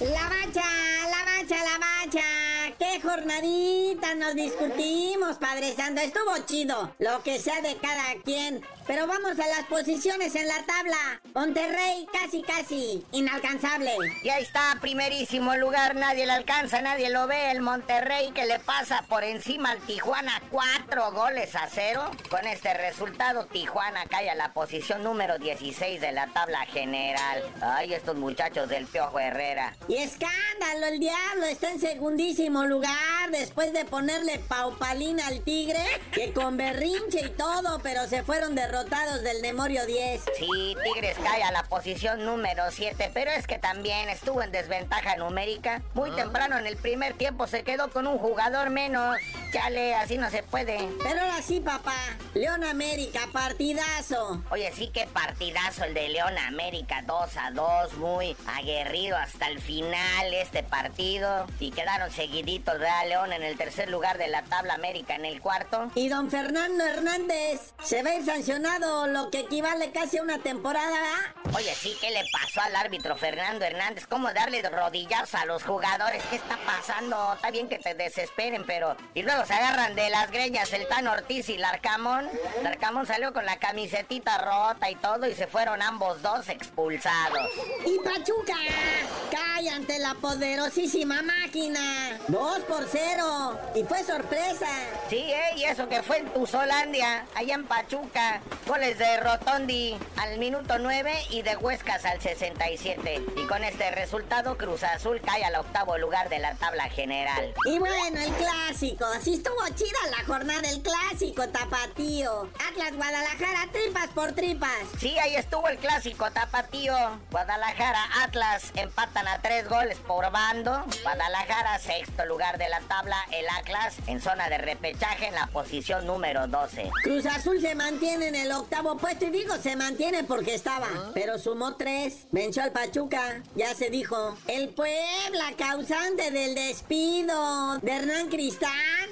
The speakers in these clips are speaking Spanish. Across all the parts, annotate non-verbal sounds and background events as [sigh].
La calmadita, nos discutimos, Padre Santo. Estuvo chido, lo que sea de cada quien. Pero vamos a las posiciones en la tabla. Monterrey casi, casi inalcanzable. Y ahí está, primerísimo lugar, nadie le alcanza, nadie lo ve. El Monterrey que le pasa por encima al Tijuana, cuatro goles a cero. Con este resultado, Tijuana cae a la posición número 16 de la tabla general. Ay, estos muchachos del Piojo Herrera. Y escándalo, el diablo está en segundísimo lugar después de ponerle paupalina al Tigre, que con berrinche y todo, pero se fueron derrotados del Nemorio 10. Sí, Tigres cae a la posición número 7, pero es que también estuvo en desventaja numérica. Muy temprano en el primer tiempo se quedó con un jugador menos. Chale, así no se puede. Pero ahora sí, papá. León América, partidazo. Oye, sí que partidazo el de León América, 2 a 2, muy aguerrido hasta el final este partido. Y quedaron seguiditos, ¿verdad? León en el tercer lugar de la tabla América en el cuarto. Y don Fernando Hernández se ve sancionado, lo que equivale casi a una temporada. Oye, sí, ¿qué le pasó al árbitro Fernando Hernández? ¿Cómo darle rodillas a los jugadores? ¿Qué está pasando? Está bien que te desesperen, pero... Y luego se agarran de las greñas el Tan Ortiz y Larcamón. Larcamón salió con la camisetita rota y todo y se fueron ambos dos expulsados. Y Pachuca cae ante la poderosísima máquina. Dos por Y fue sorpresa. Sí, ¿eh? Y eso que fue en Tuzolandia, allá en Pachuca. Goles de Rotondi al minuto 9 y de Huescas al 67. Y con este resultado, Cruz Azul cae al octavo lugar de la tabla general. Y bueno, el clásico. Así estuvo chida la jornada del clásico, tapatío. Atlas Guadalajara, tripas por tripas. Sí, ahí estuvo el clásico, tapatío. Guadalajara, Atlas empatan a tres goles por bando. Guadalajara, sexto lugar de la tabla. El Atlas en zona de repechaje en la posición número 12. Cruz Azul se mantiene en el octavo puesto y digo se mantiene porque estaba. Pero sumó tres. Venció al Pachuca. Ya se dijo. El Puebla, causante del despido de Hernán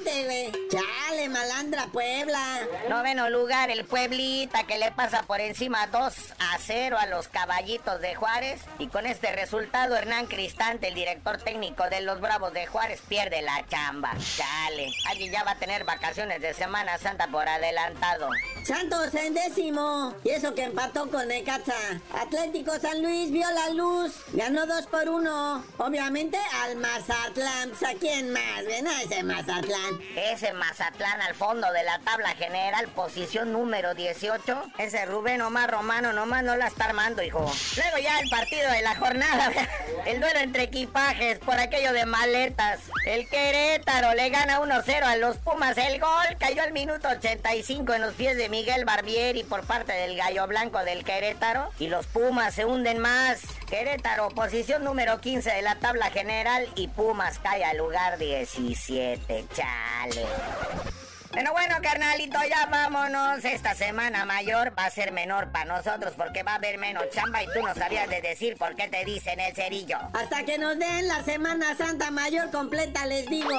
Güey. Chale, malandra Puebla. Noveno lugar, el Pueblita que le pasa por encima 2 a 0 a los caballitos de Juárez. Y con este resultado, Hernán Cristante, el director técnico de los Bravos de Juárez, pierde la chamba. Chale, alguien ya va a tener vacaciones de Semana Santa por adelantado. Santos en décimo. Y eso que empató con Necaxa. Atlético San Luis vio la luz. Ganó 2 por 1. Obviamente al Mazatlán. Pues, ¿A quién más? ¿Ven a ese Mazatlán? Ese Mazatlán al fondo de la tabla general, posición número 18. Ese Rubén Omar Romano nomás no la está armando, hijo. Luego ya el partido de la jornada. [laughs] El duelo entre equipajes por aquello de maletas. El Querétaro le gana 1-0 a los Pumas. El gol cayó al minuto 85 en los pies de Miguel Barbieri por parte del Gallo Blanco del Querétaro. Y los Pumas se hunden más. Querétaro, posición número 15 de la tabla general. Y Pumas cae al lugar 17. Chale. Pero bueno, carnalito, ya vámonos. Esta semana mayor va a ser menor para nosotros porque va a haber menos chamba y tú no sabías de decir por qué te dicen el cerillo. Hasta que nos den la Semana Santa Mayor completa, les digo.